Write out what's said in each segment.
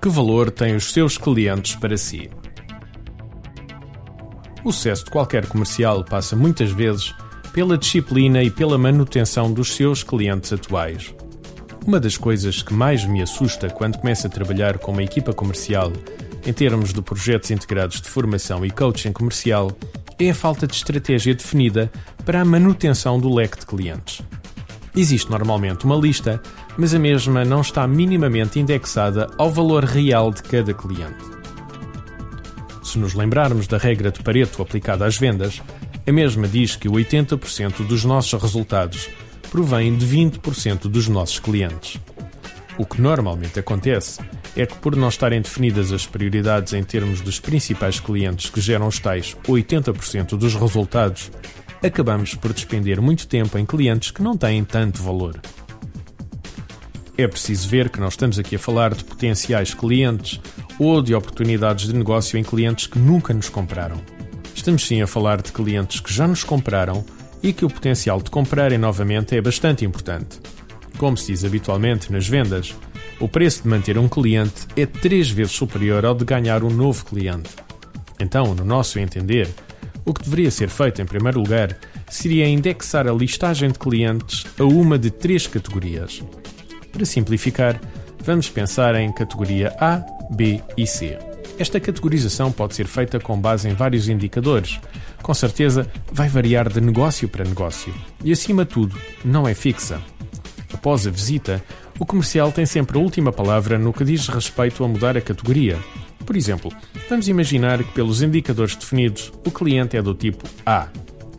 Que valor têm os seus clientes para si? O sucesso de qualquer comercial passa muitas vezes pela disciplina e pela manutenção dos seus clientes atuais. Uma das coisas que mais me assusta quando começo a trabalhar com uma equipa comercial, em termos de projetos integrados de formação e coaching comercial, é a falta de estratégia definida para a manutenção do leque de clientes. Existe normalmente uma lista, mas a mesma não está minimamente indexada ao valor real de cada cliente. Se nos lembrarmos da regra de Pareto aplicada às vendas, a mesma diz que 80% dos nossos resultados provém de 20% dos nossos clientes. O que normalmente acontece é que, por não estarem definidas as prioridades em termos dos principais clientes que geram os tais 80% dos resultados, acabamos por despender muito tempo em clientes que não têm tanto valor. É preciso ver que não estamos aqui a falar de potenciais clientes ou de oportunidades de negócio em clientes que nunca nos compraram. Estamos sim a falar de clientes que já nos compraram e que o potencial de comprarem novamente é bastante importante. Como se diz habitualmente nas vendas, o preço de manter um cliente é três vezes superior ao de ganhar um novo cliente. Então, no nosso entender, o que deveria ser feito em primeiro lugar seria indexar a listagem de clientes a uma de três categorias. Para simplificar, vamos pensar em categoria A, B e C. Esta categorização pode ser feita com base em vários indicadores. Com certeza, vai variar de negócio para negócio e, acima de tudo, não é fixa. Após a visita, o comercial tem sempre a última palavra no que diz respeito a mudar a categoria. Por exemplo, vamos imaginar que, pelos indicadores definidos, o cliente é do tipo A.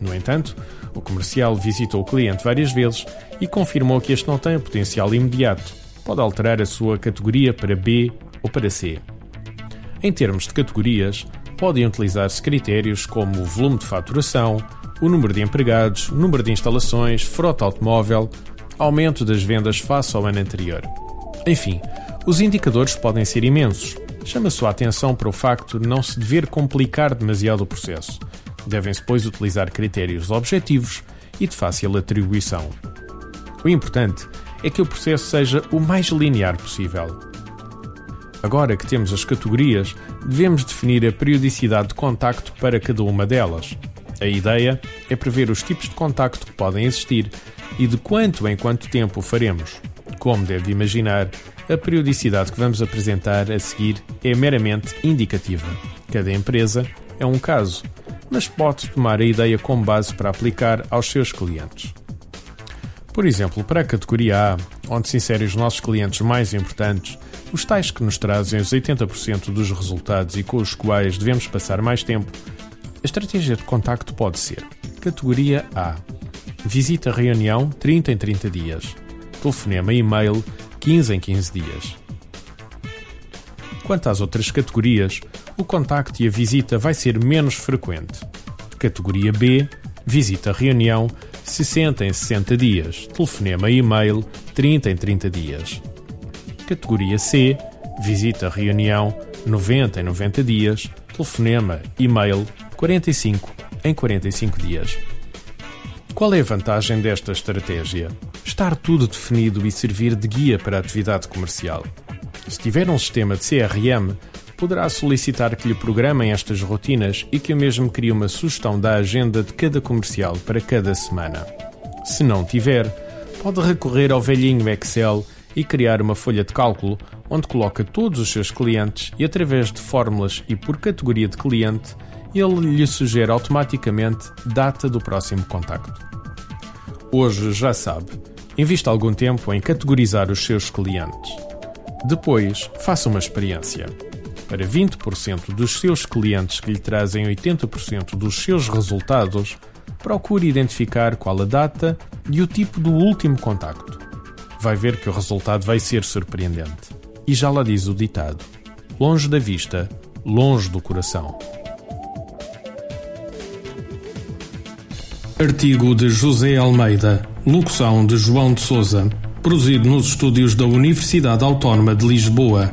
No entanto, o comercial visitou o cliente várias vezes e confirmou que este não tem o potencial imediato. Pode alterar a sua categoria para B ou para C. Em termos de categorias, podem utilizar-se critérios como o volume de faturação, o número de empregados, o número de instalações, frota automóvel, aumento das vendas face ao ano anterior. Enfim, os indicadores podem ser imensos, chama sua atenção para o facto de não se dever complicar demasiado o processo. Devem-se, pois, utilizar critérios objetivos e de fácil atribuição. O importante é que o processo seja o mais linear possível. Agora que temos as categorias, devemos definir a periodicidade de contacto para cada uma delas. A ideia é prever os tipos de contacto que podem existir e de quanto em quanto tempo o faremos. Como deve imaginar, a periodicidade que vamos apresentar a seguir é meramente indicativa. Cada empresa é um caso, mas pode tomar a ideia como base para aplicar aos seus clientes. Por exemplo, para a categoria A, onde se inserem os nossos clientes mais importantes, os tais que nos trazem os 80% dos resultados e com os quais devemos passar mais tempo, a estratégia de contacto pode ser: categoria A, visita reunião 30 em 30 dias, telefonema e e-mail 15 em 15 dias. Quanto às outras categorias, o contacto e a visita vai ser menos frequente. Categoria B, visita reunião 60 em 60 dias, telefonema e e-mail 30 em 30 dias. Categoria C, visita reunião 90 em 90 dias, telefonema e-mail 45 em 45 dias. Qual é a vantagem desta estratégia? Estar tudo definido e servir de guia para a atividade comercial. Se tiver um sistema de CRM, poderá solicitar que lhe programem estas rotinas e que o mesmo crie uma sugestão da agenda de cada comercial para cada semana. Se não tiver, pode recorrer ao velhinho Excel e criar uma folha de cálculo onde coloca todos os seus clientes e, através de fórmulas e por categoria de cliente, ele lhe sugere automaticamente data do próximo contacto. Hoje já sabe, invista algum tempo em categorizar os seus clientes. Depois, faça uma experiência. Para 20% dos seus clientes que lhe trazem 80% dos seus resultados, procure identificar qual a data e o tipo do último contacto. Vai ver que o resultado vai ser surpreendente. E já lá diz o ditado: longe da vista, longe do coração. Artigo de José Almeida, locução de João de Souza, produzido nos estúdios da Universidade Autónoma de Lisboa.